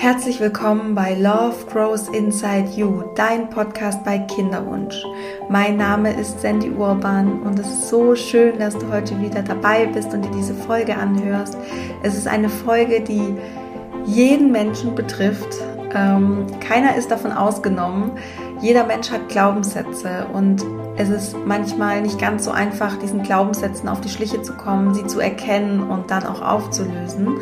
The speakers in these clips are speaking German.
Herzlich willkommen bei Love Grows Inside You, dein Podcast bei Kinderwunsch. Mein Name ist Sandy Urban und es ist so schön, dass du heute wieder dabei bist und dir diese Folge anhörst. Es ist eine Folge, die jeden Menschen betrifft. Ähm, keiner ist davon ausgenommen. Jeder Mensch hat Glaubenssätze und es ist manchmal nicht ganz so einfach, diesen Glaubenssätzen auf die Schliche zu kommen, sie zu erkennen und dann auch aufzulösen.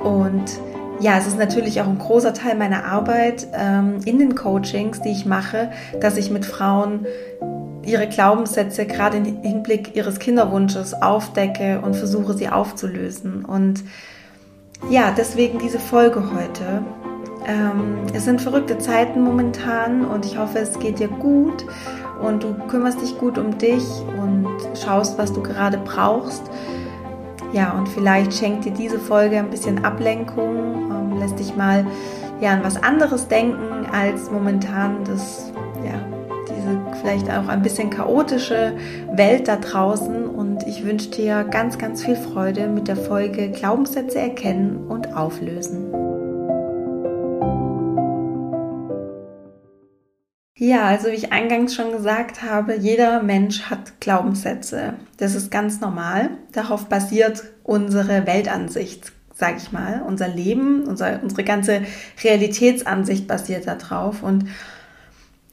Und ja, es ist natürlich auch ein großer Teil meiner Arbeit ähm, in den Coachings, die ich mache, dass ich mit Frauen ihre Glaubenssätze gerade im Hinblick ihres Kinderwunsches aufdecke und versuche sie aufzulösen. Und ja, deswegen diese Folge heute. Ähm, es sind verrückte Zeiten momentan und ich hoffe, es geht dir gut und du kümmerst dich gut um dich und schaust, was du gerade brauchst. Ja, und vielleicht schenkt dir diese Folge ein bisschen Ablenkung, ähm, lässt dich mal ja, an was anderes denken als momentan das, ja, diese vielleicht auch ein bisschen chaotische Welt da draußen. Und ich wünsche dir ganz, ganz viel Freude mit der Folge Glaubenssätze erkennen und auflösen. Ja, also wie ich eingangs schon gesagt habe, jeder Mensch hat Glaubenssätze. Das ist ganz normal. Darauf basiert unsere Weltansicht, sage ich mal. Unser Leben, unser, unsere ganze Realitätsansicht basiert darauf. Und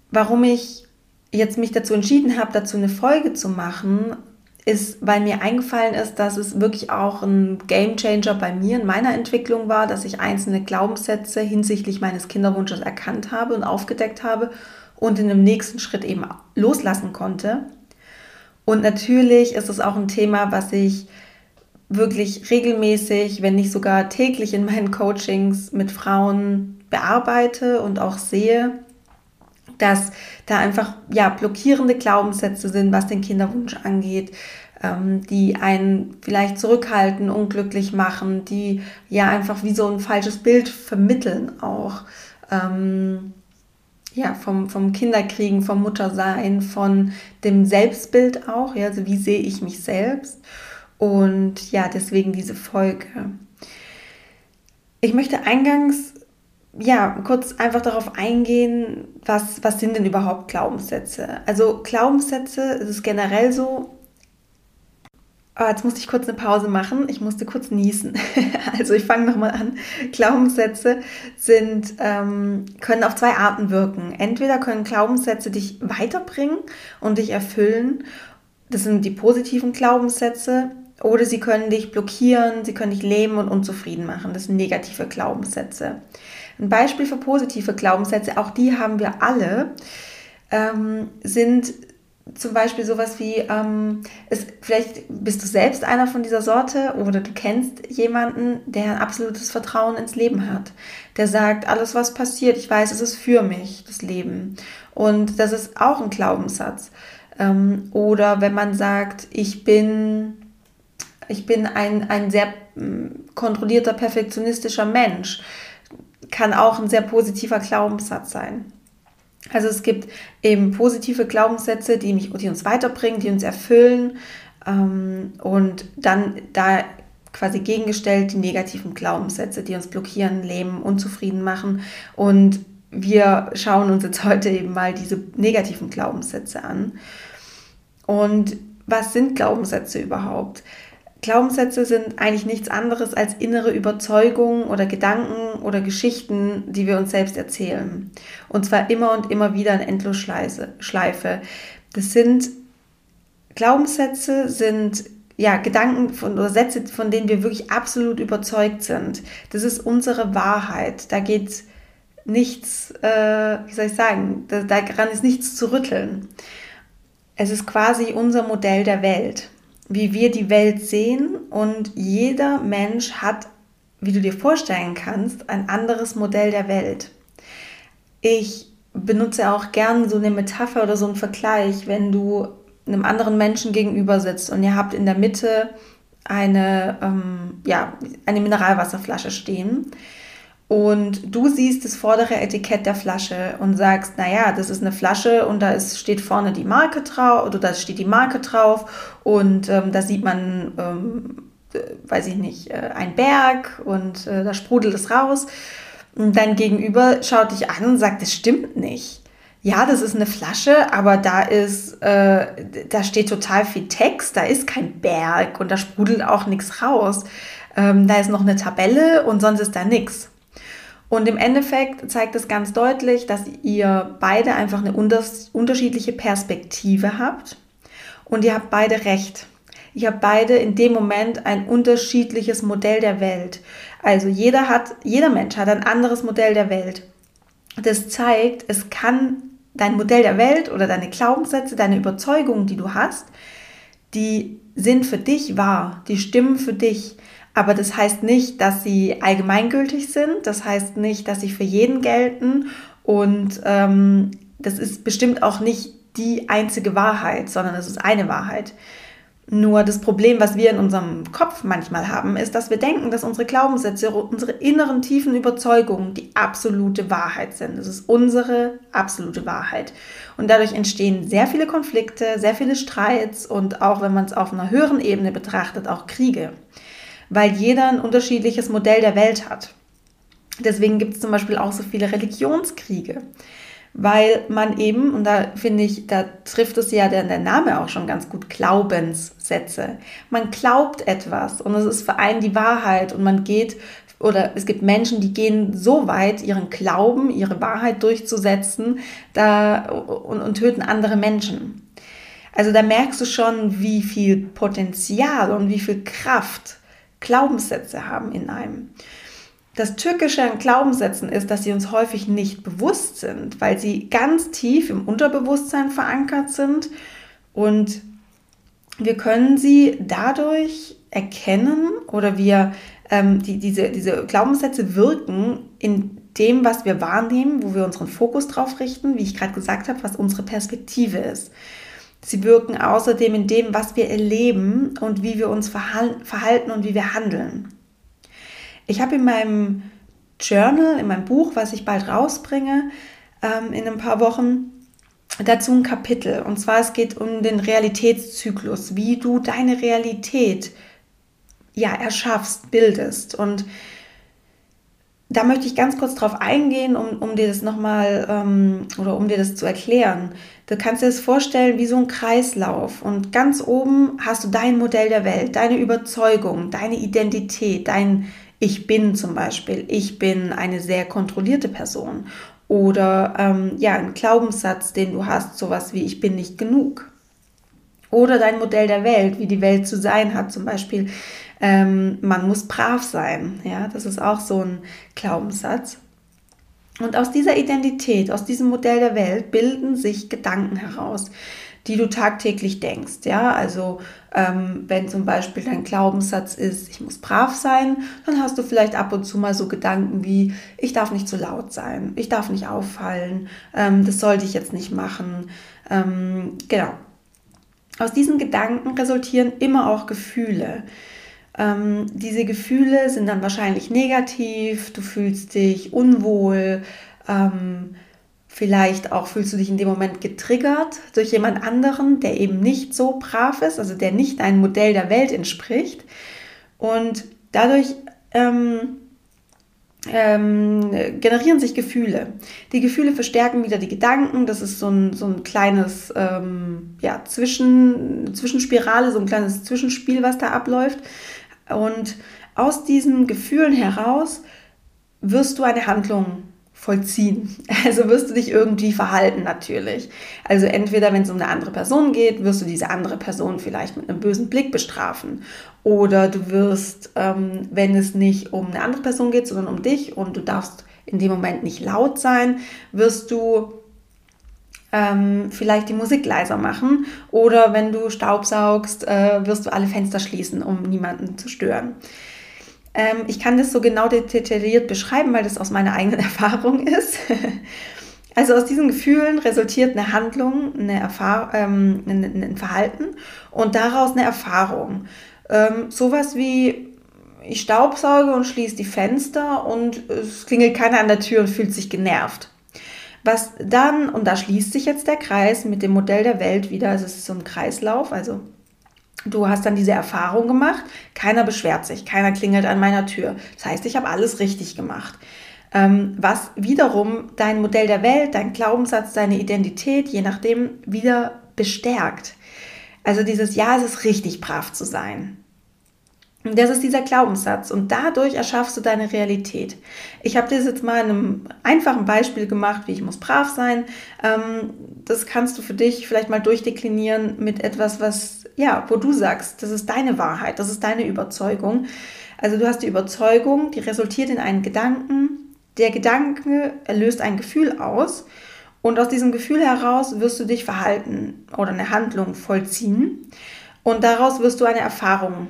warum ich jetzt mich dazu entschieden habe, dazu eine Folge zu machen, ist, weil mir eingefallen ist, dass es wirklich auch ein Game Changer bei mir in meiner Entwicklung war, dass ich einzelne Glaubenssätze hinsichtlich meines Kinderwunsches erkannt habe und aufgedeckt habe und in dem nächsten Schritt eben loslassen konnte. Und natürlich ist es auch ein Thema, was ich wirklich regelmäßig, wenn nicht sogar täglich in meinen Coachings mit Frauen bearbeite und auch sehe, dass da einfach ja blockierende Glaubenssätze sind, was den Kinderwunsch angeht, ähm, die einen vielleicht zurückhalten, unglücklich machen, die ja einfach wie so ein falsches Bild vermitteln auch. Ähm, ja, vom, vom Kinderkriegen, vom Muttersein, von dem Selbstbild auch, ja, also wie sehe ich mich selbst. Und ja, deswegen diese Folge. Ich möchte eingangs ja kurz einfach darauf eingehen, was, was sind denn überhaupt Glaubenssätze? Also Glaubenssätze, es ist generell so, Oh, jetzt musste ich kurz eine Pause machen. Ich musste kurz niesen. also ich fange nochmal an. Glaubenssätze sind, ähm, können auf zwei Arten wirken. Entweder können Glaubenssätze dich weiterbringen und dich erfüllen. Das sind die positiven Glaubenssätze. Oder sie können dich blockieren, sie können dich lähmen und unzufrieden machen. Das sind negative Glaubenssätze. Ein Beispiel für positive Glaubenssätze, auch die haben wir alle, ähm, sind zum Beispiel sowas wie, ähm, ist, vielleicht bist du selbst einer von dieser Sorte oder du kennst jemanden, der ein absolutes Vertrauen ins Leben hat. Der sagt, alles was passiert, ich weiß, es ist für mich, das Leben. Und das ist auch ein Glaubenssatz. Ähm, oder wenn man sagt, ich bin, ich bin ein, ein sehr mm, kontrollierter, perfektionistischer Mensch, kann auch ein sehr positiver Glaubenssatz sein. Also es gibt eben positive Glaubenssätze, die, mich, die uns weiterbringen, die uns erfüllen ähm, und dann da quasi gegengestellt die negativen Glaubenssätze, die uns blockieren, lähmen, unzufrieden machen. Und wir schauen uns jetzt heute eben mal diese negativen Glaubenssätze an. Und was sind Glaubenssätze überhaupt? Glaubenssätze sind eigentlich nichts anderes als innere Überzeugungen oder Gedanken oder Geschichten, die wir uns selbst erzählen. Und zwar immer und immer wieder in Endlosschleife. Das sind Glaubenssätze, sind ja, Gedanken von, oder Sätze, von denen wir wirklich absolut überzeugt sind. Das ist unsere Wahrheit. Da geht nichts, äh, wie soll ich sagen, da, daran ist nichts zu rütteln. Es ist quasi unser Modell der Welt wie wir die Welt sehen und jeder Mensch hat, wie du dir vorstellen kannst, ein anderes Modell der Welt. Ich benutze auch gern so eine Metapher oder so einen Vergleich, wenn du einem anderen Menschen gegenüber sitzt und ihr habt in der Mitte eine, ähm, ja, eine Mineralwasserflasche stehen und du siehst das vordere Etikett der Flasche und sagst, naja, das ist eine Flasche und da ist, steht vorne die Marke drauf oder da steht die Marke drauf und ähm, da sieht man, ähm, äh, weiß ich nicht, äh, ein Berg und äh, da sprudelt es raus. Und dein Gegenüber schaut dich an und sagt, das stimmt nicht. Ja, das ist eine Flasche, aber da ist, äh, da steht total viel Text, da ist kein Berg und da sprudelt auch nichts raus. Ähm, da ist noch eine Tabelle und sonst ist da nichts. Und im Endeffekt zeigt es ganz deutlich, dass ihr beide einfach eine unterschiedliche Perspektive habt und ihr habt beide recht. Ihr habt beide in dem Moment ein unterschiedliches Modell der Welt. Also jeder hat, jeder Mensch hat ein anderes Modell der Welt. Das zeigt, es kann dein Modell der Welt oder deine Glaubenssätze, deine Überzeugungen, die du hast, die sind für dich wahr, die stimmen für dich. Aber das heißt nicht, dass sie allgemeingültig sind, das heißt nicht, dass sie für jeden gelten und ähm, das ist bestimmt auch nicht die einzige Wahrheit, sondern es ist eine Wahrheit. Nur das Problem, was wir in unserem Kopf manchmal haben, ist, dass wir denken, dass unsere Glaubenssätze, unsere inneren tiefen Überzeugungen die absolute Wahrheit sind. Das ist unsere absolute Wahrheit. Und dadurch entstehen sehr viele Konflikte, sehr viele Streits und auch, wenn man es auf einer höheren Ebene betrachtet, auch Kriege. Weil jeder ein unterschiedliches Modell der Welt hat. Deswegen gibt es zum Beispiel auch so viele Religionskriege weil man eben, und da finde ich, da trifft es ja der, der Name auch schon ganz gut, Glaubenssätze. Man glaubt etwas und es ist für einen die Wahrheit und man geht, oder es gibt Menschen, die gehen so weit, ihren Glauben, ihre Wahrheit durchzusetzen da, und, und töten andere Menschen. Also da merkst du schon, wie viel Potenzial und wie viel Kraft Glaubenssätze haben in einem. Das Türkische an Glaubenssätzen ist, dass sie uns häufig nicht bewusst sind, weil sie ganz tief im Unterbewusstsein verankert sind und wir können sie dadurch erkennen oder wir ähm, die, diese, diese Glaubenssätze wirken in dem, was wir wahrnehmen, wo wir unseren Fokus drauf richten, wie ich gerade gesagt habe, was unsere Perspektive ist. Sie wirken außerdem in dem, was wir erleben und wie wir uns verhalten und wie wir handeln. Ich habe in meinem Journal, in meinem Buch, was ich bald rausbringe, ähm, in ein paar Wochen, dazu ein Kapitel. Und zwar es geht um den Realitätszyklus, wie du deine Realität ja erschaffst, bildest. Und da möchte ich ganz kurz drauf eingehen, um, um dir das nochmal ähm, oder um dir das zu erklären. Du kannst dir das vorstellen wie so ein Kreislauf und ganz oben hast du dein Modell der Welt, deine Überzeugung, deine Identität, dein ich bin zum Beispiel, ich bin eine sehr kontrollierte Person. Oder ähm, ja, ein Glaubenssatz, den du hast, sowas wie ich bin nicht genug. Oder dein Modell der Welt, wie die Welt zu sein hat, zum Beispiel, ähm, man muss brav sein. Ja, das ist auch so ein Glaubenssatz. Und aus dieser Identität, aus diesem Modell der Welt bilden sich Gedanken heraus die du tagtäglich denkst. Ja, also ähm, wenn zum Beispiel dein Glaubenssatz ist, ich muss brav sein, dann hast du vielleicht ab und zu mal so Gedanken wie, ich darf nicht zu laut sein, ich darf nicht auffallen, ähm, das sollte ich jetzt nicht machen. Ähm, genau. Aus diesen Gedanken resultieren immer auch Gefühle. Ähm, diese Gefühle sind dann wahrscheinlich negativ, du fühlst dich unwohl, ähm, Vielleicht auch fühlst du dich in dem Moment getriggert durch jemand anderen, der eben nicht so brav ist, also der nicht deinem Modell der Welt entspricht. Und dadurch ähm, ähm, generieren sich Gefühle. Die Gefühle verstärken wieder die Gedanken. Das ist so ein, so ein kleines ähm, ja, Zwischen, Zwischenspirale, so ein kleines Zwischenspiel, was da abläuft. Und aus diesen Gefühlen heraus wirst du eine Handlung vollziehen. Also wirst du dich irgendwie verhalten natürlich. Also entweder, wenn es um eine andere Person geht, wirst du diese andere Person vielleicht mit einem bösen Blick bestrafen. Oder du wirst, ähm, wenn es nicht um eine andere Person geht, sondern um dich und du darfst in dem Moment nicht laut sein, wirst du ähm, vielleicht die Musik leiser machen. Oder wenn du Staubsaugst, äh, wirst du alle Fenster schließen, um niemanden zu stören. Ähm, ich kann das so genau detailliert beschreiben, weil das aus meiner eigenen Erfahrung ist. also aus diesen Gefühlen resultiert eine Handlung, eine Erfahr ähm, ein, ein Verhalten und daraus eine Erfahrung. Ähm, sowas wie ich staubsauge und schließe die Fenster und es klingelt keiner an der Tür und fühlt sich genervt. Was dann, und da schließt sich jetzt der Kreis mit dem Modell der Welt wieder, also es ist so ein Kreislauf, also Du hast dann diese Erfahrung gemacht, keiner beschwert sich, keiner klingelt an meiner Tür. Das heißt, ich habe alles richtig gemacht. ähm, was wiederum dein Modell der Welt, dein Glaubenssatz, deine Identität, je nachdem, wieder bestärkt. Also dieses Ja, es ist richtig brav zu sein. Das ist dieser Glaubenssatz und dadurch erschaffst du deine Realität. Ich habe das jetzt mal in einem einfachen Beispiel gemacht, wie ich muss brav sein. Ähm, das kannst du für dich vielleicht mal durchdeklinieren mit etwas, was, ja, wo du sagst, das ist deine Wahrheit, das ist deine Überzeugung. Also du hast die Überzeugung, die resultiert in einen Gedanken. Der Gedanke löst ein Gefühl aus und aus diesem Gefühl heraus wirst du dich verhalten oder eine Handlung vollziehen und daraus wirst du eine Erfahrung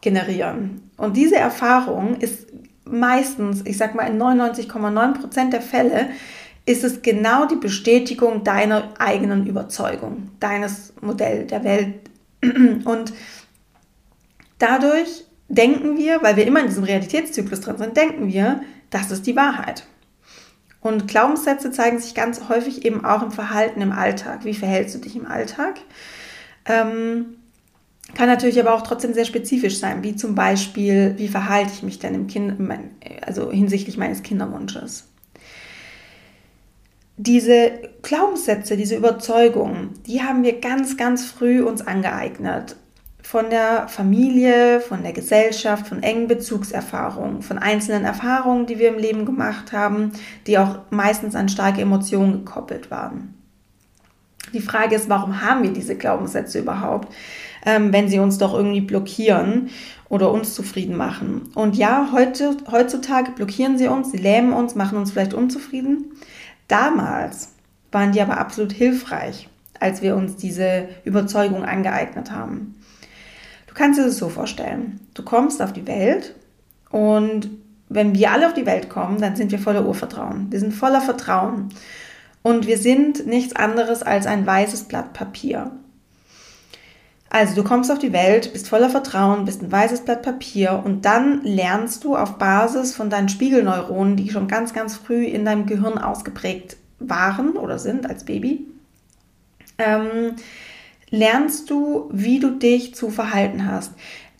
generieren. Und diese Erfahrung ist meistens, ich sag mal in 99,9 Prozent der Fälle, ist es genau die Bestätigung deiner eigenen Überzeugung, deines Modell der Welt. Und dadurch denken wir, weil wir immer in diesem Realitätszyklus drin sind, denken wir, das ist die Wahrheit. Und Glaubenssätze zeigen sich ganz häufig eben auch im Verhalten im Alltag. Wie verhältst du dich im Alltag? Ähm, kann natürlich aber auch trotzdem sehr spezifisch sein, wie zum Beispiel, wie verhalte ich mich denn im kind, also hinsichtlich meines Kinderwunsches. Diese Glaubenssätze, diese Überzeugungen, die haben wir ganz, ganz früh uns angeeignet. Von der Familie, von der Gesellschaft, von engen Bezugserfahrungen, von einzelnen Erfahrungen, die wir im Leben gemacht haben, die auch meistens an starke Emotionen gekoppelt waren. Die Frage ist, warum haben wir diese Glaubenssätze überhaupt? Ähm, wenn sie uns doch irgendwie blockieren oder uns zufrieden machen. Und ja, heute, heutzutage blockieren sie uns, sie lähmen uns, machen uns vielleicht unzufrieden. Damals waren die aber absolut hilfreich, als wir uns diese Überzeugung angeeignet haben. Du kannst dir das so vorstellen. Du kommst auf die Welt und wenn wir alle auf die Welt kommen, dann sind wir voller Urvertrauen. Wir sind voller Vertrauen. Und wir sind nichts anderes als ein weißes Blatt Papier. Also du kommst auf die Welt, bist voller Vertrauen, bist ein weißes Blatt Papier und dann lernst du auf Basis von deinen Spiegelneuronen, die schon ganz, ganz früh in deinem Gehirn ausgeprägt waren oder sind als Baby, ähm, lernst du, wie du dich zu verhalten hast.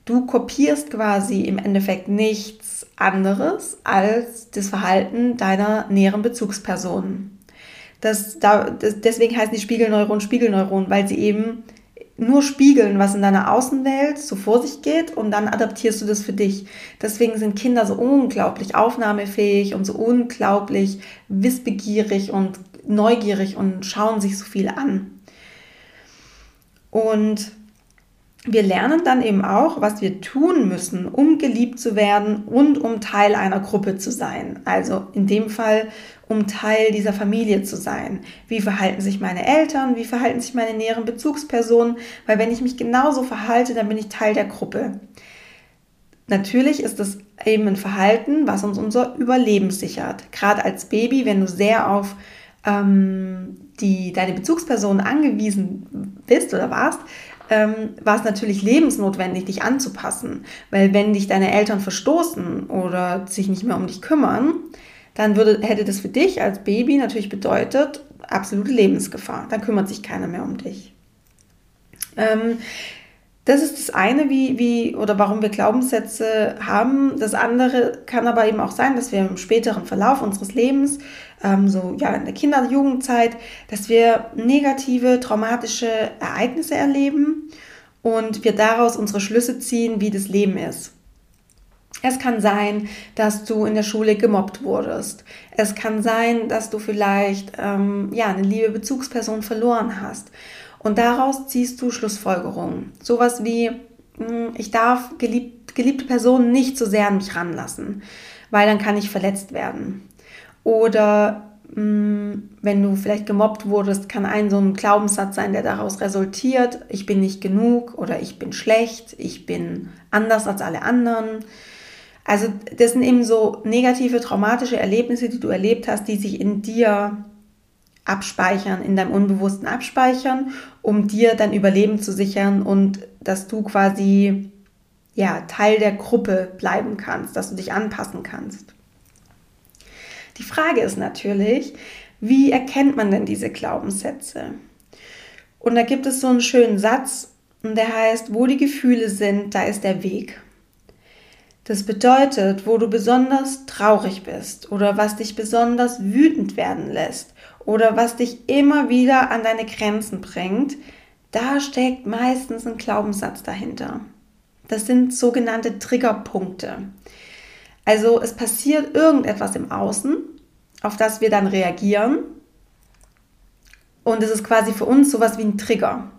Du kopierst quasi im Endeffekt nichts anderes als das Verhalten deiner näheren Bezugspersonen. Das, da, das, deswegen heißen die Spiegelneuronen Spiegelneuronen, weil sie eben nur spiegeln, was in deiner Außenwelt so vor sich geht und dann adaptierst du das für dich. Deswegen sind Kinder so unglaublich aufnahmefähig und so unglaublich wissbegierig und neugierig und schauen sich so viel an. Und wir lernen dann eben auch, was wir tun müssen, um geliebt zu werden und um Teil einer Gruppe zu sein. Also in dem Fall, um Teil dieser Familie zu sein. Wie verhalten sich meine Eltern? Wie verhalten sich meine näheren Bezugspersonen? Weil wenn ich mich genauso verhalte, dann bin ich Teil der Gruppe. Natürlich ist es eben ein Verhalten, was uns unser Überleben sichert. Gerade als Baby, wenn du sehr auf ähm, die, deine Bezugsperson angewiesen bist oder warst, ähm, war es natürlich lebensnotwendig, dich anzupassen. Weil wenn dich deine Eltern verstoßen oder sich nicht mehr um dich kümmern, dann würde, hätte das für dich als Baby natürlich bedeutet, absolute Lebensgefahr. Dann kümmert sich keiner mehr um dich. Ähm, das ist das eine, wie, wie oder warum wir Glaubenssätze haben. Das andere kann aber eben auch sein, dass wir im späteren Verlauf unseres Lebens, ähm, so ja in der Kinder- und Jugendzeit, dass wir negative, traumatische Ereignisse erleben und wir daraus unsere Schlüsse ziehen, wie das Leben ist. Es kann sein, dass du in der Schule gemobbt wurdest. Es kann sein, dass du vielleicht ähm, ja, eine liebe Bezugsperson verloren hast. Und daraus ziehst du Schlussfolgerungen. Sowas wie, hm, ich darf geliebt, geliebte Personen nicht so sehr an mich ranlassen, weil dann kann ich verletzt werden. Oder hm, wenn du vielleicht gemobbt wurdest, kann ein so ein Glaubenssatz sein, der daraus resultiert, ich bin nicht genug oder ich bin schlecht, ich bin anders als alle anderen. Also das sind eben so negative, traumatische Erlebnisse, die du erlebt hast, die sich in dir abspeichern, in deinem Unbewussten abspeichern, um dir dein Überleben zu sichern und dass du quasi ja, Teil der Gruppe bleiben kannst, dass du dich anpassen kannst. Die Frage ist natürlich, wie erkennt man denn diese Glaubenssätze? Und da gibt es so einen schönen Satz, der heißt, wo die Gefühle sind, da ist der Weg. Das bedeutet, wo du besonders traurig bist oder was dich besonders wütend werden lässt oder was dich immer wieder an deine Grenzen bringt, da steckt meistens ein Glaubenssatz dahinter. Das sind sogenannte Triggerpunkte. Also es passiert irgendetwas im Außen, auf das wir dann reagieren. Und es ist quasi für uns sowas wie ein Trigger.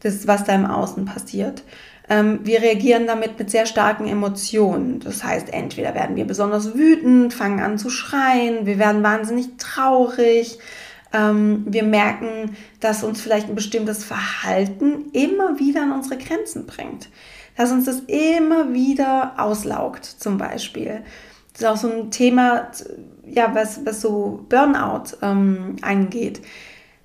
Das, was da im Außen passiert. Ähm, wir reagieren damit mit sehr starken Emotionen. Das heißt, entweder werden wir besonders wütend, fangen an zu schreien, wir werden wahnsinnig traurig, ähm, wir merken, dass uns vielleicht ein bestimmtes Verhalten immer wieder an unsere Grenzen bringt. Dass uns das immer wieder auslaugt, zum Beispiel. Das ist auch so ein Thema, ja, was, was so Burnout ähm, angeht.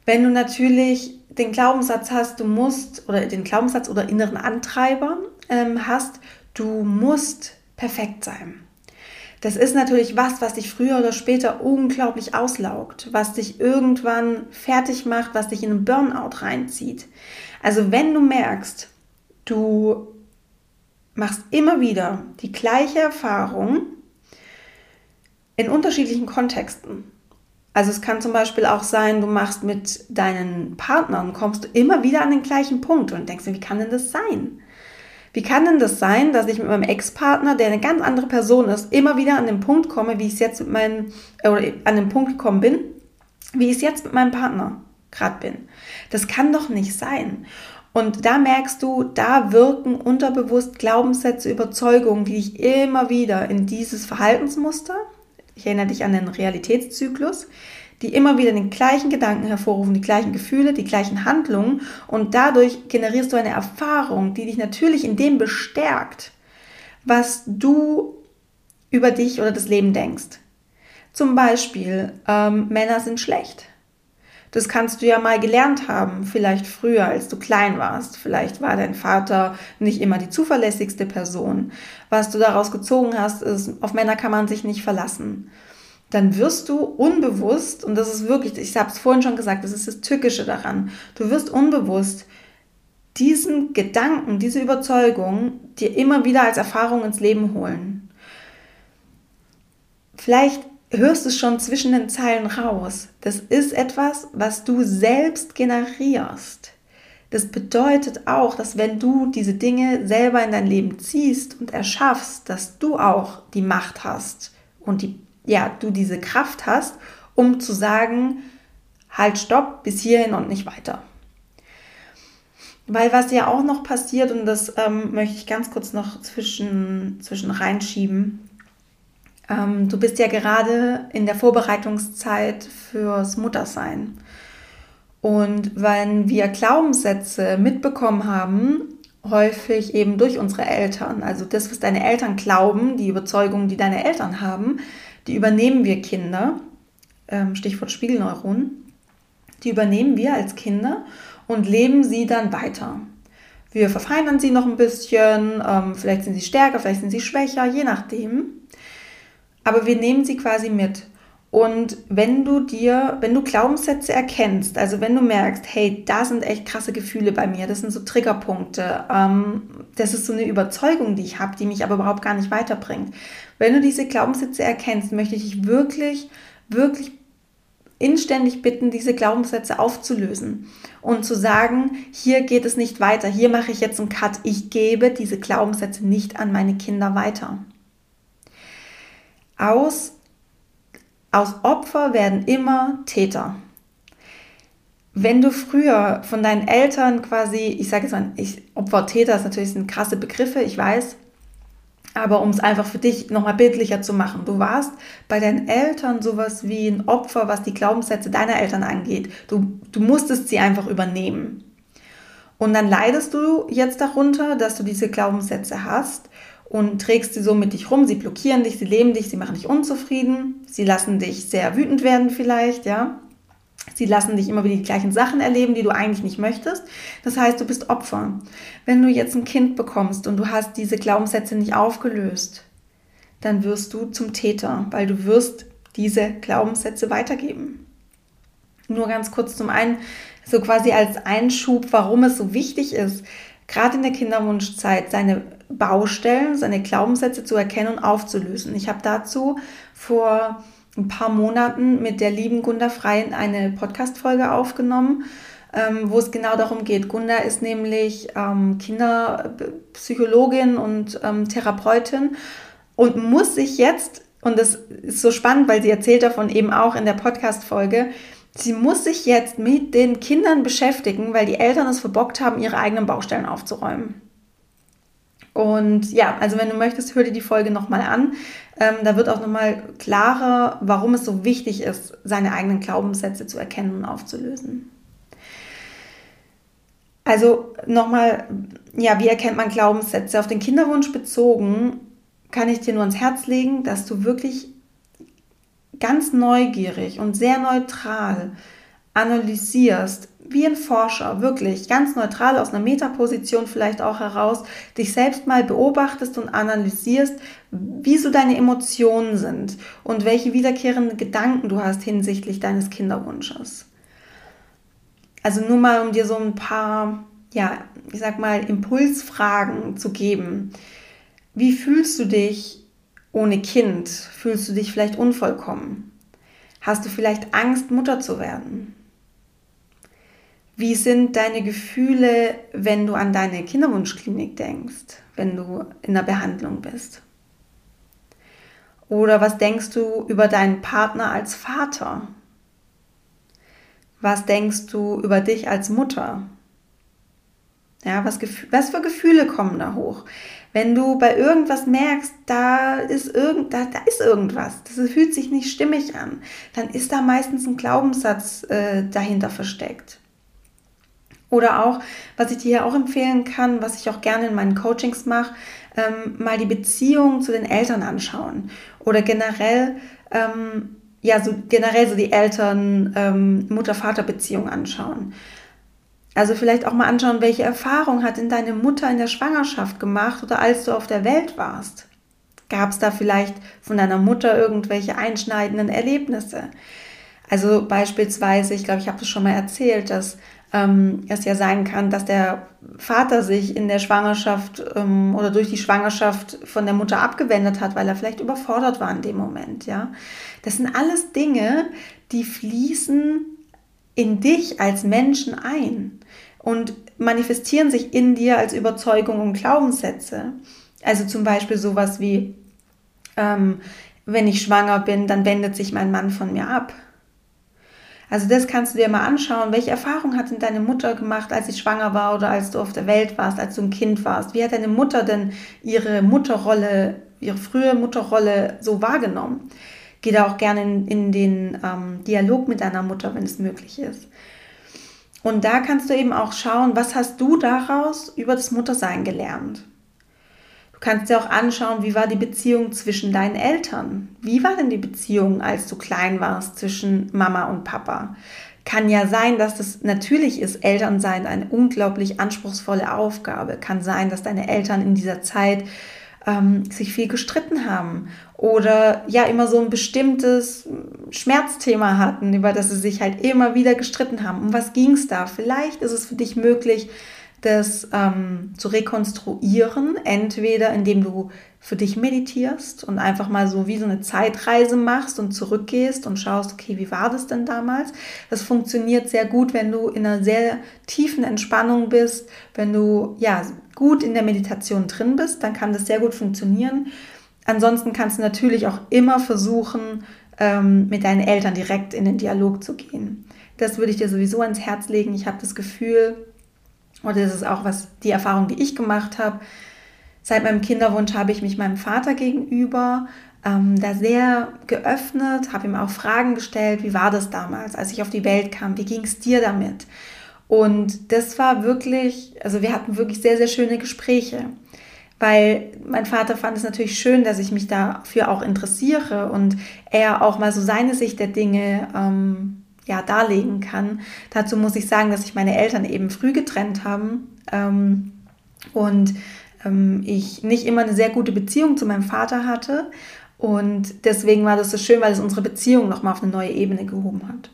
Wenn du natürlich den Glaubenssatz hast, du musst, oder den Glaubenssatz oder inneren Antreiber ähm, hast, du musst perfekt sein. Das ist natürlich was, was dich früher oder später unglaublich auslaugt, was dich irgendwann fertig macht, was dich in einen Burnout reinzieht. Also wenn du merkst, du machst immer wieder die gleiche Erfahrung in unterschiedlichen Kontexten, also es kann zum Beispiel auch sein, du machst mit deinen Partnern, kommst du immer wieder an den gleichen Punkt und denkst dir, wie kann denn das sein? Wie kann denn das sein, dass ich mit meinem Ex-Partner, der eine ganz andere Person ist, immer wieder an den Punkt komme, wie ich es jetzt mit meinem, äh, oder an den Punkt gekommen bin, wie ich es jetzt mit meinem Partner gerade bin? Das kann doch nicht sein. Und da merkst du, da wirken unterbewusst Glaubenssätze, Überzeugungen, die dich immer wieder in dieses Verhaltensmuster, ich erinnere dich an den Realitätszyklus, die immer wieder den gleichen Gedanken hervorrufen, die gleichen Gefühle, die gleichen Handlungen und dadurch generierst du eine Erfahrung, die dich natürlich in dem bestärkt, was du über dich oder das Leben denkst. Zum Beispiel, ähm, Männer sind schlecht. Das kannst du ja mal gelernt haben, vielleicht früher, als du klein warst. Vielleicht war dein Vater nicht immer die zuverlässigste Person. Was du daraus gezogen hast, ist, auf Männer kann man sich nicht verlassen. Dann wirst du unbewusst, und das ist wirklich, ich habe es vorhin schon gesagt, das ist das Tückische daran, du wirst unbewusst diesen Gedanken, diese Überzeugung dir immer wieder als Erfahrung ins Leben holen. Vielleicht hörst es schon zwischen den Zeilen raus. Das ist etwas, was du selbst generierst. Das bedeutet auch, dass wenn du diese Dinge selber in dein Leben ziehst und erschaffst, dass du auch die Macht hast und die, ja, du diese Kraft hast, um zu sagen, halt, stopp, bis hierhin und nicht weiter. Weil was ja auch noch passiert, und das ähm, möchte ich ganz kurz noch zwischen, zwischen reinschieben, ähm, du bist ja gerade in der Vorbereitungszeit fürs Muttersein. Und wenn wir Glaubenssätze mitbekommen haben, häufig eben durch unsere Eltern, also das, was deine Eltern glauben, die Überzeugungen, die deine Eltern haben, die übernehmen wir Kinder, ähm, Stichwort Spiegelneuronen, die übernehmen wir als Kinder und leben sie dann weiter. Wir verfeinern sie noch ein bisschen, ähm, vielleicht sind sie stärker, vielleicht sind sie schwächer, je nachdem aber wir nehmen sie quasi mit. Und wenn du dir, wenn du Glaubenssätze erkennst, also wenn du merkst, hey, da sind echt krasse Gefühle bei mir, das sind so Triggerpunkte, ähm, das ist so eine Überzeugung, die ich habe, die mich aber überhaupt gar nicht weiterbringt. Wenn du diese Glaubenssätze erkennst, möchte ich dich wirklich, wirklich inständig bitten, diese Glaubenssätze aufzulösen und zu sagen, hier geht es nicht weiter, hier mache ich jetzt einen Cut, ich gebe diese Glaubenssätze nicht an meine Kinder weiter aus, aus Opfer werden immer Täter. Wenn du früher von deinen Eltern quasi, ich sage jetzt mal, ich, Opfer, Täter ist natürlich sind krasse Begriffe, ich weiß, aber um es einfach für dich nochmal bildlicher zu machen, du warst bei deinen Eltern sowas wie ein Opfer, was die Glaubenssätze deiner Eltern angeht. Du, du musstest sie einfach übernehmen. Und dann leidest du jetzt darunter, dass du diese Glaubenssätze hast und trägst sie so mit dich rum. Sie blockieren dich, sie leben dich, sie machen dich unzufrieden, sie lassen dich sehr wütend werden vielleicht, ja. Sie lassen dich immer wieder die gleichen Sachen erleben, die du eigentlich nicht möchtest. Das heißt, du bist Opfer. Wenn du jetzt ein Kind bekommst und du hast diese Glaubenssätze nicht aufgelöst, dann wirst du zum Täter, weil du wirst diese Glaubenssätze weitergeben. Nur ganz kurz zum einen, so quasi als Einschub, warum es so wichtig ist, gerade in der Kinderwunschzeit, seine Baustellen, seine Glaubenssätze zu erkennen und aufzulösen. Ich habe dazu vor ein paar Monaten mit der lieben Gunda Freien eine Podcast-Folge aufgenommen, ähm, wo es genau darum geht. Gunda ist nämlich ähm, Kinderpsychologin und ähm, Therapeutin und muss sich jetzt, und das ist so spannend, weil sie erzählt davon eben auch in der Podcast-Folge, sie muss sich jetzt mit den Kindern beschäftigen, weil die Eltern es verbockt haben, ihre eigenen Baustellen aufzuräumen. Und ja, also wenn du möchtest, hör dir die Folge nochmal an. Ähm, da wird auch nochmal klarer, warum es so wichtig ist, seine eigenen Glaubenssätze zu erkennen und aufzulösen. Also nochmal, ja, wie erkennt man Glaubenssätze? Auf den Kinderwunsch bezogen kann ich dir nur ans Herz legen, dass du wirklich ganz neugierig und sehr neutral analysierst, wie ein Forscher, wirklich ganz neutral aus einer Metaposition vielleicht auch heraus, dich selbst mal beobachtest und analysierst, wie so deine Emotionen sind und welche wiederkehrenden Gedanken du hast hinsichtlich deines Kinderwunsches. Also nur mal, um dir so ein paar, ja, ich sag mal, Impulsfragen zu geben. Wie fühlst du dich ohne Kind? Fühlst du dich vielleicht unvollkommen? Hast du vielleicht Angst, Mutter zu werden? Wie sind deine Gefühle, wenn du an deine Kinderwunschklinik denkst, wenn du in der Behandlung bist? Oder was denkst du über deinen Partner als Vater? Was denkst du über dich als Mutter? Ja, was, was für Gefühle kommen da hoch? Wenn du bei irgendwas merkst, da ist, irgend, da, da ist irgendwas, das fühlt sich nicht stimmig an, dann ist da meistens ein Glaubenssatz äh, dahinter versteckt. Oder auch, was ich dir hier auch empfehlen kann, was ich auch gerne in meinen Coachings mache, ähm, mal die Beziehung zu den Eltern anschauen. Oder generell, ähm, ja, so generell so die Eltern, ähm, anschauen. Also vielleicht auch mal anschauen, welche Erfahrung hat denn deine Mutter in der Schwangerschaft gemacht oder als du auf der Welt warst? Gab es da vielleicht von deiner Mutter irgendwelche einschneidenden Erlebnisse? Also beispielsweise, ich glaube, ich habe das schon mal erzählt, dass ähm, es ja sein kann, dass der Vater sich in der Schwangerschaft ähm, oder durch die Schwangerschaft von der Mutter abgewendet hat, weil er vielleicht überfordert war in dem Moment. Ja, das sind alles Dinge, die fließen in dich als Menschen ein und manifestieren sich in dir als Überzeugung und Glaubenssätze. Also zum Beispiel sowas wie, ähm, wenn ich schwanger bin, dann wendet sich mein Mann von mir ab. Also das kannst du dir mal anschauen. Welche Erfahrung hat denn deine Mutter gemacht, als sie schwanger war oder als du auf der Welt warst, als du ein Kind warst? Wie hat deine Mutter denn ihre Mutterrolle, ihre frühe Mutterrolle so wahrgenommen? Geh da auch gerne in, in den ähm, Dialog mit deiner Mutter, wenn es möglich ist. Und da kannst du eben auch schauen, was hast du daraus über das Muttersein gelernt. Kannst dir auch anschauen, wie war die Beziehung zwischen deinen Eltern? Wie war denn die Beziehung, als du klein warst, zwischen Mama und Papa? Kann ja sein, dass das natürlich ist, Elternsein eine unglaublich anspruchsvolle Aufgabe. Kann sein, dass deine Eltern in dieser Zeit ähm, sich viel gestritten haben oder ja immer so ein bestimmtes Schmerzthema hatten, über das sie sich halt immer wieder gestritten haben. Um was ging es da? Vielleicht ist es für dich möglich, das ähm, zu rekonstruieren, entweder indem du für dich meditierst und einfach mal so wie so eine Zeitreise machst und zurückgehst und schaust, okay, wie war das denn damals? Das funktioniert sehr gut, wenn du in einer sehr tiefen Entspannung bist, wenn du ja gut in der Meditation drin bist, dann kann das sehr gut funktionieren. Ansonsten kannst du natürlich auch immer versuchen, ähm, mit deinen Eltern direkt in den Dialog zu gehen. Das würde ich dir sowieso ans Herz legen. Ich habe das Gefühl, und das ist auch was die Erfahrung, die ich gemacht habe. Seit meinem Kinderwunsch habe ich mich meinem Vater gegenüber ähm, da sehr geöffnet, habe ihm auch Fragen gestellt, wie war das damals, als ich auf die Welt kam, wie ging es dir damit? Und das war wirklich, also wir hatten wirklich sehr, sehr schöne Gespräche, weil mein Vater fand es natürlich schön, dass ich mich dafür auch interessiere und er auch mal so seine Sicht der Dinge ähm, ja, darlegen kann. Dazu muss ich sagen, dass sich meine Eltern eben früh getrennt haben ähm, und ähm, ich nicht immer eine sehr gute Beziehung zu meinem Vater hatte. Und deswegen war das so schön, weil es unsere Beziehung nochmal auf eine neue Ebene gehoben hat.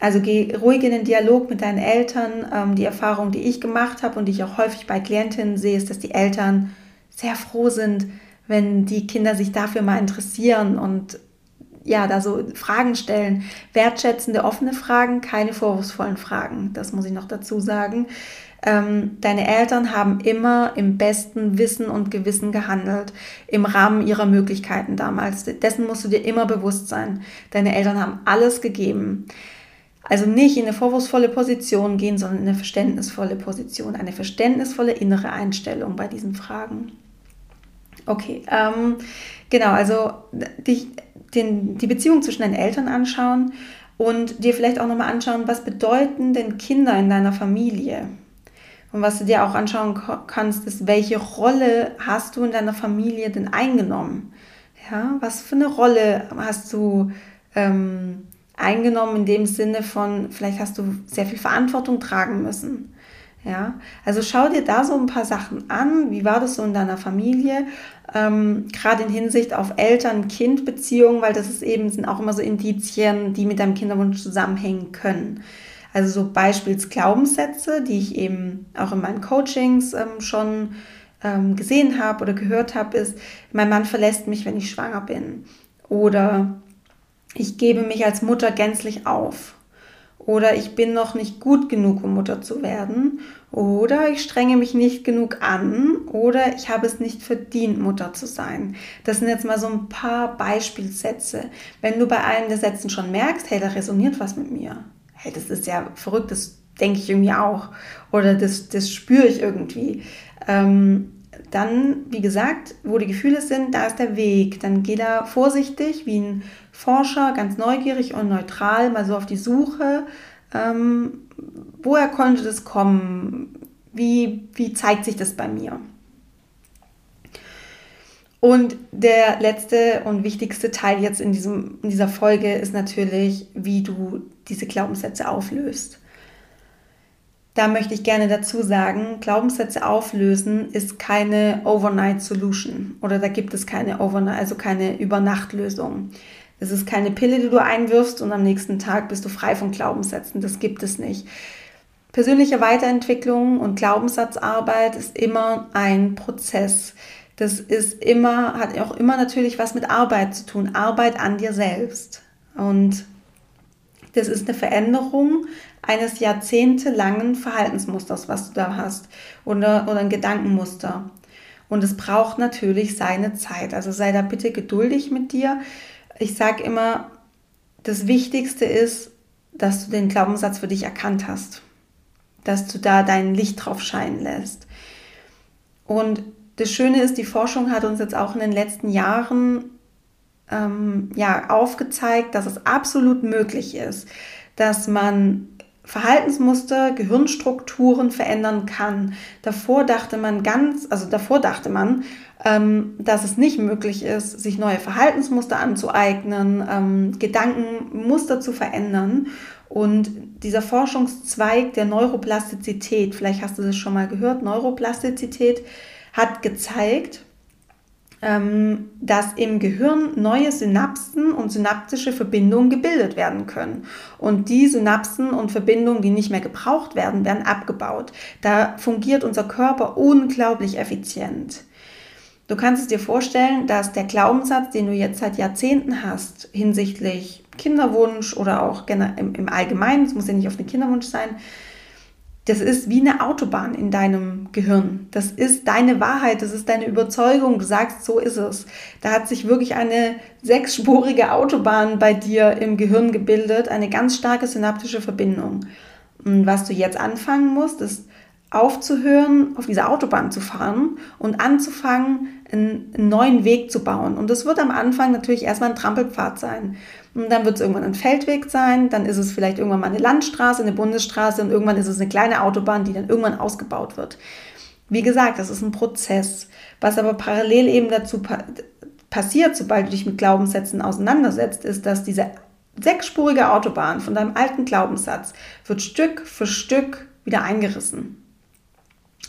Also geh ruhig in den Dialog mit deinen Eltern. Ähm, die Erfahrung, die ich gemacht habe und die ich auch häufig bei Klientinnen sehe, ist, dass die Eltern sehr froh sind, wenn die Kinder sich dafür mal interessieren und ja, da so Fragen stellen. Wertschätzende, offene Fragen, keine vorwurfsvollen Fragen. Das muss ich noch dazu sagen. Ähm, deine Eltern haben immer im besten Wissen und Gewissen gehandelt, im Rahmen ihrer Möglichkeiten damals. Dessen musst du dir immer bewusst sein. Deine Eltern haben alles gegeben. Also nicht in eine vorwurfsvolle Position gehen, sondern in eine verständnisvolle Position, eine verständnisvolle innere Einstellung bei diesen Fragen. Okay, ähm, genau, also dich, den, die Beziehung zwischen deinen Eltern anschauen und dir vielleicht auch nochmal anschauen, was bedeuten denn Kinder in deiner Familie? Und was du dir auch anschauen kannst, ist, welche Rolle hast du in deiner Familie denn eingenommen? Ja, was für eine Rolle hast du ähm, eingenommen in dem Sinne von, vielleicht hast du sehr viel Verantwortung tragen müssen. Ja, also schau dir da so ein paar Sachen an. Wie war das so in deiner Familie? Ähm, Gerade in Hinsicht auf Eltern-Kind-Beziehungen, weil das ist eben, sind auch immer so Indizien, die mit deinem Kinderwunsch zusammenhängen können. Also so Beispielsglaubenssätze, die ich eben auch in meinen Coachings ähm, schon ähm, gesehen habe oder gehört habe, ist, mein Mann verlässt mich, wenn ich schwanger bin. Oder ich gebe mich als Mutter gänzlich auf. Oder ich bin noch nicht gut genug, um Mutter zu werden. Oder ich strenge mich nicht genug an. Oder ich habe es nicht verdient, Mutter zu sein. Das sind jetzt mal so ein paar Beispielsätze. Wenn du bei einem der Sätzen schon merkst, hey, da resoniert was mit mir. Hey, das ist ja verrückt, das denke ich irgendwie auch. Oder das, das spüre ich irgendwie. Ähm, dann, wie gesagt, wo die Gefühle sind, da ist der Weg. Dann geh da vorsichtig, wie ein Forscher, ganz neugierig und neutral, mal so auf die Suche. Ähm, woher konnte das kommen? Wie, wie zeigt sich das bei mir? Und der letzte und wichtigste Teil jetzt in, diesem, in dieser Folge ist natürlich, wie du diese Glaubenssätze auflöst. Da möchte ich gerne dazu sagen, Glaubenssätze auflösen ist keine Overnight Solution oder da gibt es keine Overnight, also keine Übernachtlösung. Es ist keine Pille, die du einwirfst und am nächsten Tag bist du frei von Glaubenssätzen. Das gibt es nicht. Persönliche Weiterentwicklung und Glaubenssatzarbeit ist immer ein Prozess. Das ist immer, hat auch immer natürlich was mit Arbeit zu tun. Arbeit an dir selbst. Und das ist eine Veränderung eines jahrzehntelangen Verhaltensmusters, was du da hast, oder, oder ein Gedankenmuster. Und es braucht natürlich seine Zeit. Also sei da bitte geduldig mit dir. Ich sage immer, das Wichtigste ist, dass du den Glaubenssatz für dich erkannt hast. Dass du da dein Licht drauf scheinen lässt. Und das Schöne ist, die Forschung hat uns jetzt auch in den letzten Jahren ähm, ja, aufgezeigt, dass es absolut möglich ist, dass man Verhaltensmuster, Gehirnstrukturen verändern kann. Davor dachte man ganz, also davor dachte man, dass es nicht möglich ist, sich neue Verhaltensmuster anzueignen, ähm, Gedankenmuster zu verändern. Und dieser Forschungszweig der Neuroplastizität, vielleicht hast du das schon mal gehört, Neuroplastizität hat gezeigt, ähm, dass im Gehirn neue Synapsen und synaptische Verbindungen gebildet werden können. Und die Synapsen und Verbindungen, die nicht mehr gebraucht werden, werden abgebaut. Da fungiert unser Körper unglaublich effizient. Du kannst es dir vorstellen, dass der Glaubenssatz, den du jetzt seit Jahrzehnten hast, hinsichtlich Kinderwunsch oder auch im Allgemeinen, es muss ja nicht auf den Kinderwunsch sein, das ist wie eine Autobahn in deinem Gehirn. Das ist deine Wahrheit, das ist deine Überzeugung. Du sagst, so ist es. Da hat sich wirklich eine sechsspurige Autobahn bei dir im Gehirn gebildet, eine ganz starke synaptische Verbindung. Und was du jetzt anfangen musst, ist aufzuhören, auf dieser Autobahn zu fahren und anzufangen, einen, neuen Weg zu bauen. Und das wird am Anfang natürlich erstmal ein Trampelpfad sein. Und dann wird es irgendwann ein Feldweg sein, dann ist es vielleicht irgendwann mal eine Landstraße, eine Bundesstraße und irgendwann ist es eine kleine Autobahn, die dann irgendwann ausgebaut wird. Wie gesagt, das ist ein Prozess. Was aber parallel eben dazu pa passiert, sobald du dich mit Glaubenssätzen auseinandersetzt, ist, dass diese sechsspurige Autobahn von deinem alten Glaubenssatz wird Stück für Stück wieder eingerissen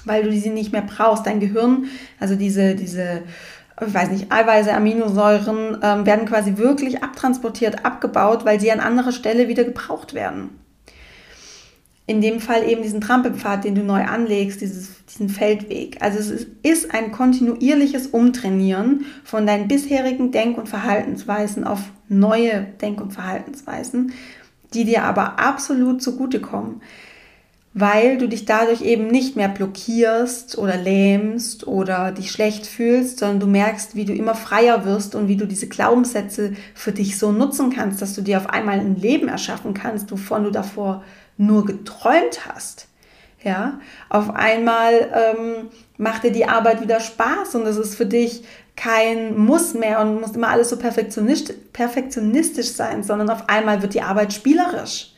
weil du sie nicht mehr brauchst. Dein Gehirn, also diese, diese ich weiß nicht, Eiweiße, Aminosäuren ähm, werden quasi wirklich abtransportiert, abgebaut, weil sie an anderer Stelle wieder gebraucht werden. in dem Fall eben diesen Trampelpfad, den du neu anlegst, dieses, diesen Feldweg. Also es ist, ein kontinuierliches Umtrainieren von deinen bisherigen Denk- und Verhaltensweisen auf neue Denk- und Verhaltensweisen, die dir aber absolut zugutekommen, weil du dich dadurch eben nicht mehr blockierst oder lähmst oder dich schlecht fühlst, sondern du merkst, wie du immer freier wirst und wie du diese Glaubenssätze für dich so nutzen kannst, dass du dir auf einmal ein Leben erschaffen kannst, wovon du davor nur geträumt hast. Ja, auf einmal ähm, macht dir die Arbeit wieder Spaß und es ist für dich kein Muss mehr und muss immer alles so perfektionistisch sein, sondern auf einmal wird die Arbeit spielerisch.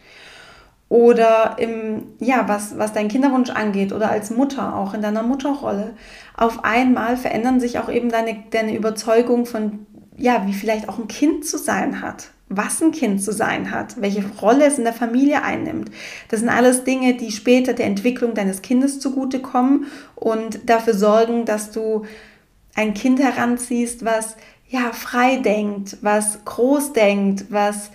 Oder im, ja, was, was dein Kinderwunsch angeht oder als Mutter, auch in deiner Mutterrolle. Auf einmal verändern sich auch eben deine, deine Überzeugung von, ja, wie vielleicht auch ein Kind zu sein hat was ein Kind zu sein hat, welche Rolle es in der Familie einnimmt. Das sind alles Dinge, die später der Entwicklung deines Kindes zugutekommen und dafür sorgen, dass du ein Kind heranziehst, was ja frei denkt, was groß denkt, was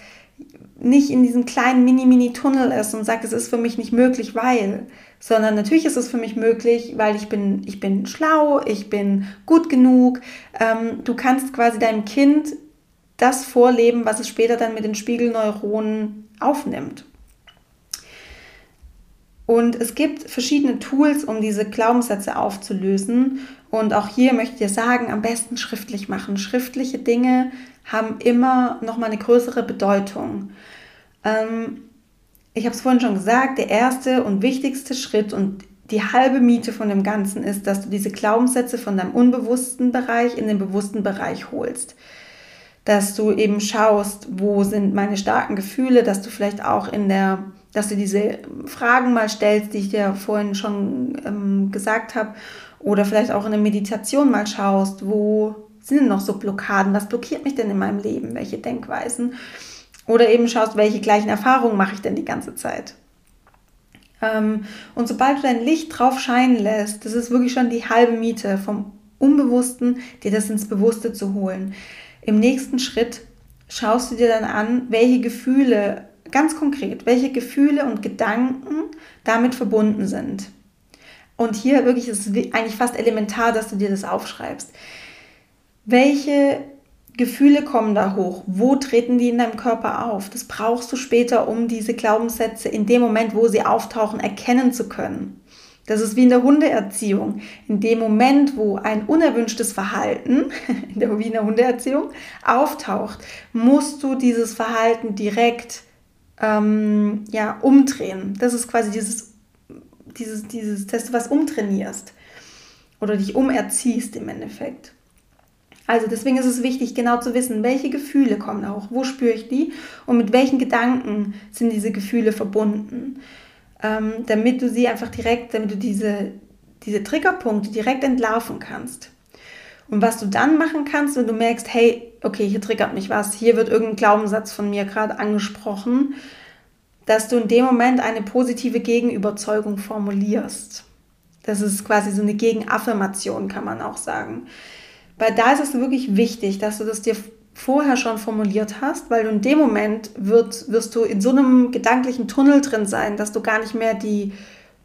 nicht in diesem kleinen Mini-Mini-Tunnel ist und sagt, es ist für mich nicht möglich, weil, sondern natürlich ist es für mich möglich, weil ich bin, ich bin schlau, ich bin gut genug. Ähm, du kannst quasi deinem Kind das vorleben, was es später dann mit den Spiegelneuronen aufnimmt. Und es gibt verschiedene Tools, um diese Glaubenssätze aufzulösen. Und auch hier möchte ich dir sagen, am besten schriftlich machen. Schriftliche Dinge haben immer noch mal eine größere Bedeutung. Ähm, ich habe es vorhin schon gesagt, der erste und wichtigste Schritt und die halbe Miete von dem Ganzen ist, dass du diese Glaubenssätze von deinem unbewussten Bereich in den bewussten Bereich holst dass du eben schaust, wo sind meine starken Gefühle, dass du vielleicht auch in der, dass du diese Fragen mal stellst, die ich dir vorhin schon ähm, gesagt habe, oder vielleicht auch in der Meditation mal schaust, wo sind denn noch so Blockaden, was blockiert mich denn in meinem Leben, welche Denkweisen, oder eben schaust, welche gleichen Erfahrungen mache ich denn die ganze Zeit. Ähm, und sobald du dein Licht drauf scheinen lässt, das ist wirklich schon die halbe Miete vom Unbewussten, dir das ins Bewusste zu holen. Im nächsten Schritt schaust du dir dann an, welche Gefühle, ganz konkret, welche Gefühle und Gedanken damit verbunden sind. Und hier wirklich ist es eigentlich fast elementar, dass du dir das aufschreibst. Welche Gefühle kommen da hoch? Wo treten die in deinem Körper auf? Das brauchst du später, um diese Glaubenssätze in dem Moment, wo sie auftauchen, erkennen zu können. Das ist wie in der Hundeerziehung. In dem Moment, wo ein unerwünschtes Verhalten, in der, wie in der Hundeerziehung, auftaucht, musst du dieses Verhalten direkt ähm, ja, umdrehen. Das ist quasi dieses, dieses, dieses, dass du was umtrainierst oder dich umerziehst im Endeffekt. Also deswegen ist es wichtig, genau zu wissen, welche Gefühle kommen auch, wo spüre ich die und mit welchen Gedanken sind diese Gefühle verbunden ähm, damit du sie einfach direkt, damit du diese, diese Triggerpunkte direkt entlarven kannst. Und was du dann machen kannst, wenn du merkst, hey, okay, hier triggert mich was, hier wird irgendein Glaubenssatz von mir gerade angesprochen, dass du in dem Moment eine positive Gegenüberzeugung formulierst. Das ist quasi so eine Gegenaffirmation, kann man auch sagen. Weil da ist es wirklich wichtig, dass du das dir vorher schon formuliert hast, weil du in dem Moment wird, wirst du in so einem gedanklichen Tunnel drin sein, dass du gar nicht mehr die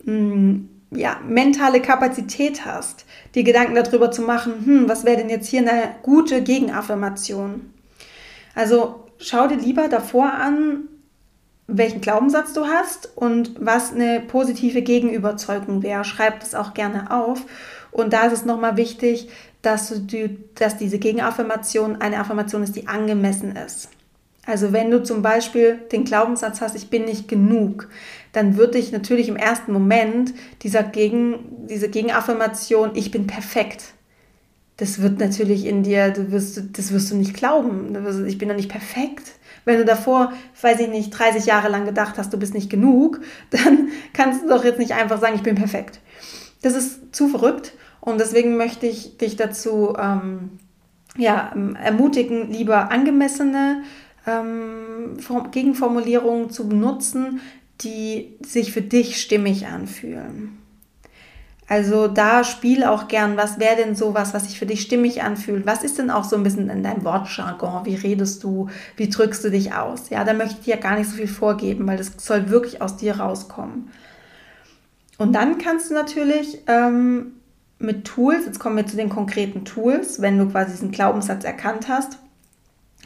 mh, mm, ja, mentale Kapazität hast, die Gedanken darüber zu machen, hm, was wäre denn jetzt hier eine gute Gegenaffirmation? Also schau dir lieber davor an, welchen Glaubenssatz du hast und was eine positive Gegenüberzeugung wäre. Schreib das auch gerne auf. Und da ist es nochmal wichtig, dass, du, dass diese Gegenaffirmation eine Affirmation ist, die angemessen ist. Also wenn du zum Beispiel den Glaubenssatz hast, ich bin nicht genug, dann wird dich natürlich im ersten Moment dieser Gegen, diese Gegenaffirmation, ich bin perfekt, das wird natürlich in dir, du wirst, das wirst du nicht glauben. Ich bin doch nicht perfekt. Wenn du davor, weiß ich nicht, 30 Jahre lang gedacht hast, du bist nicht genug, dann kannst du doch jetzt nicht einfach sagen, ich bin perfekt. Das ist zu verrückt. Und deswegen möchte ich dich dazu ähm, ja, ermutigen, lieber angemessene ähm, Gegenformulierungen zu benutzen, die sich für dich stimmig anfühlen. Also da spiel auch gern, was wäre denn sowas, was sich für dich stimmig anfühlt? Was ist denn auch so ein bisschen in deinem Wortjargon? Wie redest du? Wie drückst du dich aus? Ja, da möchte ich dir gar nicht so viel vorgeben, weil das soll wirklich aus dir rauskommen. Und dann kannst du natürlich ähm, mit Tools, jetzt kommen wir zu den konkreten Tools, wenn du quasi diesen Glaubenssatz erkannt hast,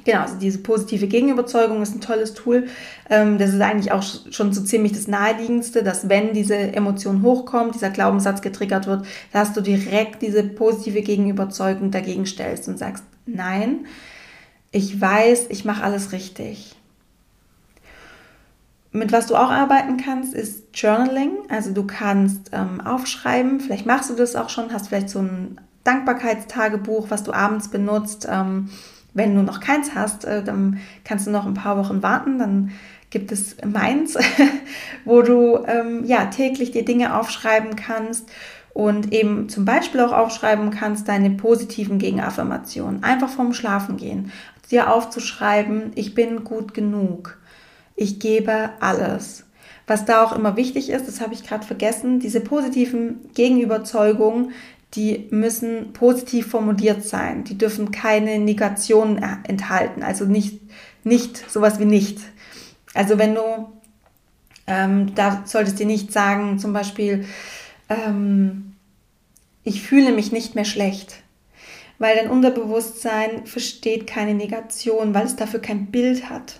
Genau, also diese positive Gegenüberzeugung ist ein tolles Tool. Ähm, das ist eigentlich auch schon so ziemlich das Naheliegendste, dass wenn diese Emotion hochkommt, dieser Glaubenssatz getriggert wird, dass du direkt diese positive Gegenüberzeugung dagegen stellst und sagst, nein, ich weiß, ich mache alles richtig. Mit was du auch arbeiten kannst, ist Journaling. Also du kannst ähm, aufschreiben, vielleicht machst du das auch schon, hast vielleicht so ein Dankbarkeitstagebuch, was du abends benutzt. Ähm, wenn du noch keins hast, äh, dann kannst du noch ein paar Wochen warten. Dann gibt es meins, wo du ähm, ja, täglich dir Dinge aufschreiben kannst und eben zum Beispiel auch aufschreiben kannst deine positiven Gegenaffirmationen. Einfach vorm Schlafen gehen. Dir aufzuschreiben, ich bin gut genug. Ich gebe alles. Was da auch immer wichtig ist, das habe ich gerade vergessen, diese positiven Gegenüberzeugungen, die müssen positiv formuliert sein. Die dürfen keine Negation enthalten, also nicht, nicht sowas wie nicht. Also wenn du, ähm, da solltest du nicht sagen, zum Beispiel, ähm, ich fühle mich nicht mehr schlecht, weil dein Unterbewusstsein versteht keine Negation, weil es dafür kein Bild hat.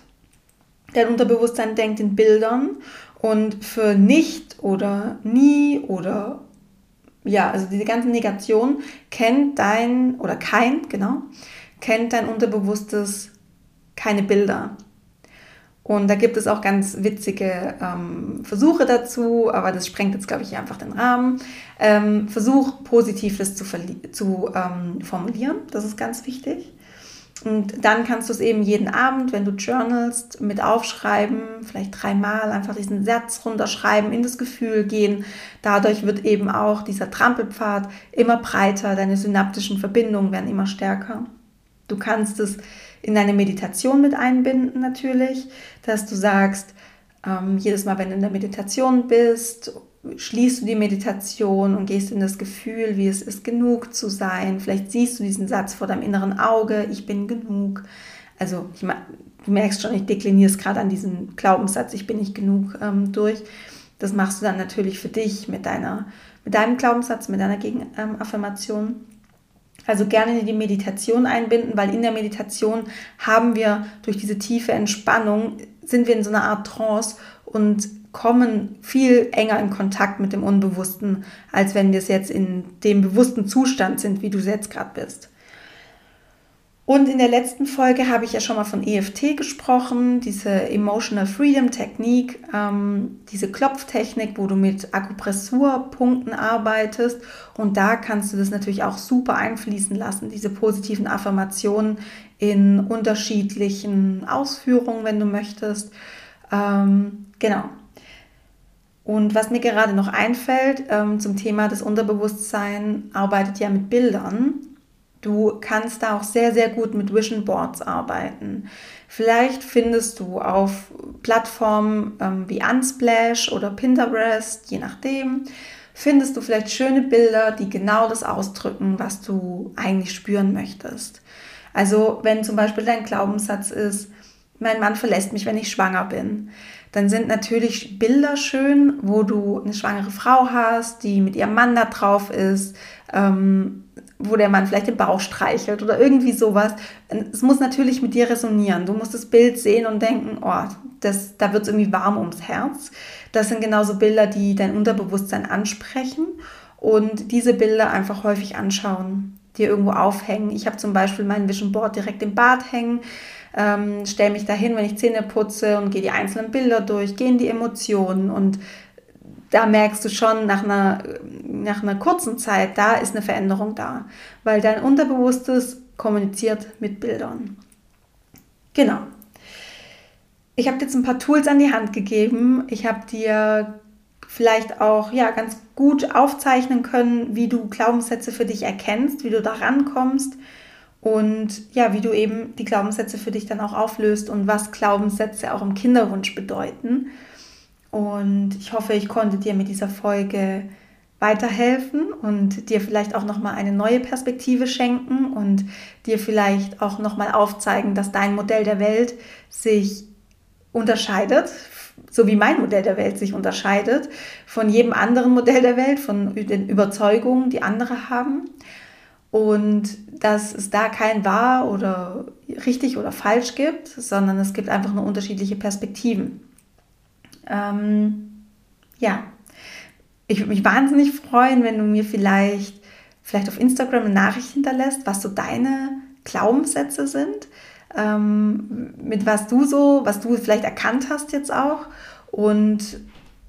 Dein Unterbewusstsein denkt in Bildern und für nicht oder nie oder ja, also diese ganzen Negationen kennt dein, oder kein, genau, kennt dein Unterbewusstes keine Bilder. Und da gibt es auch ganz witzige ähm, Versuche dazu, aber das sprengt jetzt, glaube ich, einfach den Rahmen. Ähm, Versuch, Positives zu, zu ähm, formulieren, das ist ganz wichtig. Und dann kannst du es eben jeden Abend, wenn du journalst, mit aufschreiben, vielleicht dreimal einfach diesen Satz runterschreiben, in das Gefühl gehen. Dadurch wird eben auch dieser Trampelpfad immer breiter, deine synaptischen Verbindungen werden immer stärker. Du kannst es in deine Meditation mit einbinden natürlich, dass du sagst, ähm, jedes Mal, wenn du in der Meditation bist schließt du die Meditation und gehst in das Gefühl, wie es ist, genug zu sein. Vielleicht siehst du diesen Satz vor deinem inneren Auge, ich bin genug. Also ich, du merkst schon, ich dekliniere es gerade an diesem Glaubenssatz, ich bin nicht genug ähm, durch. Das machst du dann natürlich für dich mit, deiner, mit deinem Glaubenssatz, mit deiner Gegenaffirmation. Also gerne in die Meditation einbinden, weil in der Meditation haben wir durch diese tiefe Entspannung, sind wir in so einer Art Trance und kommen viel enger in Kontakt mit dem Unbewussten, als wenn wir es jetzt in dem bewussten Zustand sind, wie du jetzt gerade bist. Und in der letzten Folge habe ich ja schon mal von EFT gesprochen, diese Emotional Freedom Technik, ähm, diese Klopftechnik, wo du mit Akupressurpunkten arbeitest. Und da kannst du das natürlich auch super einfließen lassen, diese positiven Affirmationen in unterschiedlichen Ausführungen, wenn du möchtest. Ähm, genau. Und was mir gerade noch einfällt ähm, zum Thema des Unterbewusstsein arbeitet ja mit Bildern. Du kannst da auch sehr, sehr gut mit Vision Boards arbeiten. Vielleicht findest du auf Plattformen ähm, wie Unsplash oder Pinterest, je nachdem, findest du vielleicht schöne Bilder, die genau das ausdrücken, was du eigentlich spüren möchtest. Also wenn zum Beispiel dein Glaubenssatz ist, mein Mann verlässt mich, wenn ich schwanger bin, dann sind natürlich Bilder schön, wo du eine schwangere Frau hast, die mit ihrem Mann da drauf ist, ähm, wo der Mann vielleicht den Bauch streichelt oder irgendwie sowas. Es muss natürlich mit dir resonieren. Du musst das Bild sehen und denken, oh, das, da wird es irgendwie warm ums Herz. Das sind genauso Bilder, die dein Unterbewusstsein ansprechen und diese Bilder einfach häufig anschauen, dir irgendwo aufhängen. Ich habe zum Beispiel mein Vision Board direkt im Bad hängen ähm, stelle mich dahin, wenn ich Zähne putze und gehe die einzelnen Bilder durch, gehen die Emotionen und da merkst du schon nach einer, nach einer kurzen Zeit, da ist eine Veränderung da, weil dein Unterbewusstes kommuniziert mit Bildern. Genau. Ich habe dir jetzt ein paar Tools an die Hand gegeben. Ich habe dir vielleicht auch ja, ganz gut aufzeichnen können, wie du Glaubenssätze für dich erkennst, wie du da rankommst und ja, wie du eben die Glaubenssätze für dich dann auch auflöst und was Glaubenssätze auch im Kinderwunsch bedeuten. Und ich hoffe, ich konnte dir mit dieser Folge weiterhelfen und dir vielleicht auch nochmal eine neue Perspektive schenken und dir vielleicht auch nochmal aufzeigen, dass dein Modell der Welt sich unterscheidet, so wie mein Modell der Welt sich unterscheidet von jedem anderen Modell der Welt, von den Überzeugungen, die andere haben. Und dass es da kein wahr oder richtig oder falsch gibt, sondern es gibt einfach nur unterschiedliche Perspektiven. Ähm, ja, ich würde mich wahnsinnig freuen, wenn du mir vielleicht, vielleicht auf Instagram eine Nachricht hinterlässt, was so deine Glaubenssätze sind, ähm, mit was du so, was du vielleicht erkannt hast jetzt auch. Und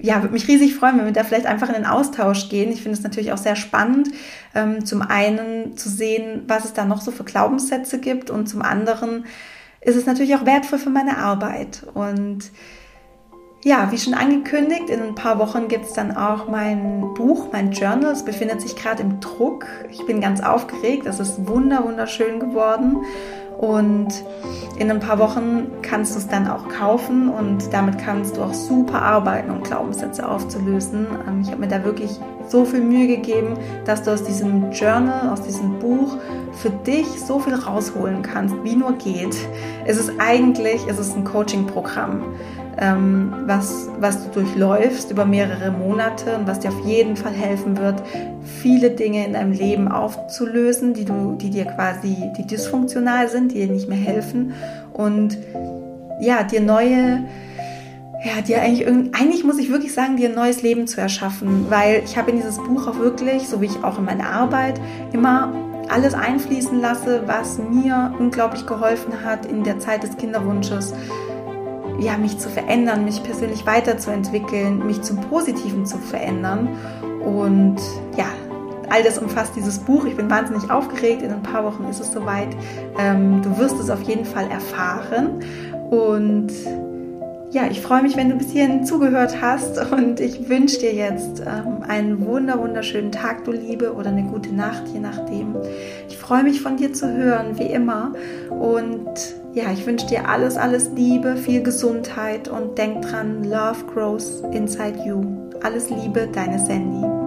ja, würde mich riesig freuen, wenn wir da vielleicht einfach in den Austausch gehen. Ich finde es natürlich auch sehr spannend, ähm, zum einen zu sehen, was es da noch so für Glaubenssätze gibt und zum anderen ist es natürlich auch wertvoll für meine Arbeit. Und ja, wie schon angekündigt, in ein paar Wochen gibt es dann auch mein Buch, mein Journal. Es befindet sich gerade im Druck. Ich bin ganz aufgeregt. Es ist wunder, wunderschön geworden. Und in ein paar Wochen kannst du es dann auch kaufen und damit kannst du auch super arbeiten, um Glaubenssätze aufzulösen. Ähm, ich habe mir da wirklich so viel Mühe gegeben, dass du aus diesem Journal, aus diesem Buch für dich so viel rausholen kannst, wie nur geht. Es ist eigentlich, es ist ein Coaching-Programm ähm, was, was du durchläufst über mehrere Monate und was dir auf jeden Fall helfen wird, viele Dinge in deinem Leben aufzulösen, die, du, die dir quasi, die dysfunktional sind, die dir nicht mehr helfen und ja, dir neue, ja, dir eigentlich, eigentlich muss ich wirklich sagen, dir ein neues Leben zu erschaffen, weil ich habe in dieses Buch auch wirklich, so wie ich auch in meiner Arbeit, immer alles einfließen lasse, was mir unglaublich geholfen hat in der Zeit des Kinderwunsches, ja, mich zu verändern, mich persönlich weiterzuentwickeln, mich zum Positiven zu verändern. Und ja, all das umfasst dieses Buch. Ich bin wahnsinnig aufgeregt. In ein paar Wochen ist es soweit. Ähm, du wirst es auf jeden Fall erfahren. Und ja, ich freue mich, wenn du bis hierhin zugehört hast und ich wünsche dir jetzt ähm, einen wunder wunderschönen Tag, du Liebe, oder eine gute Nacht, je nachdem. Ich freue mich von dir zu hören, wie immer. Und ja, ich wünsche dir alles, alles Liebe, viel Gesundheit und denk dran, Love grows inside you. Alles Liebe, deine Sandy.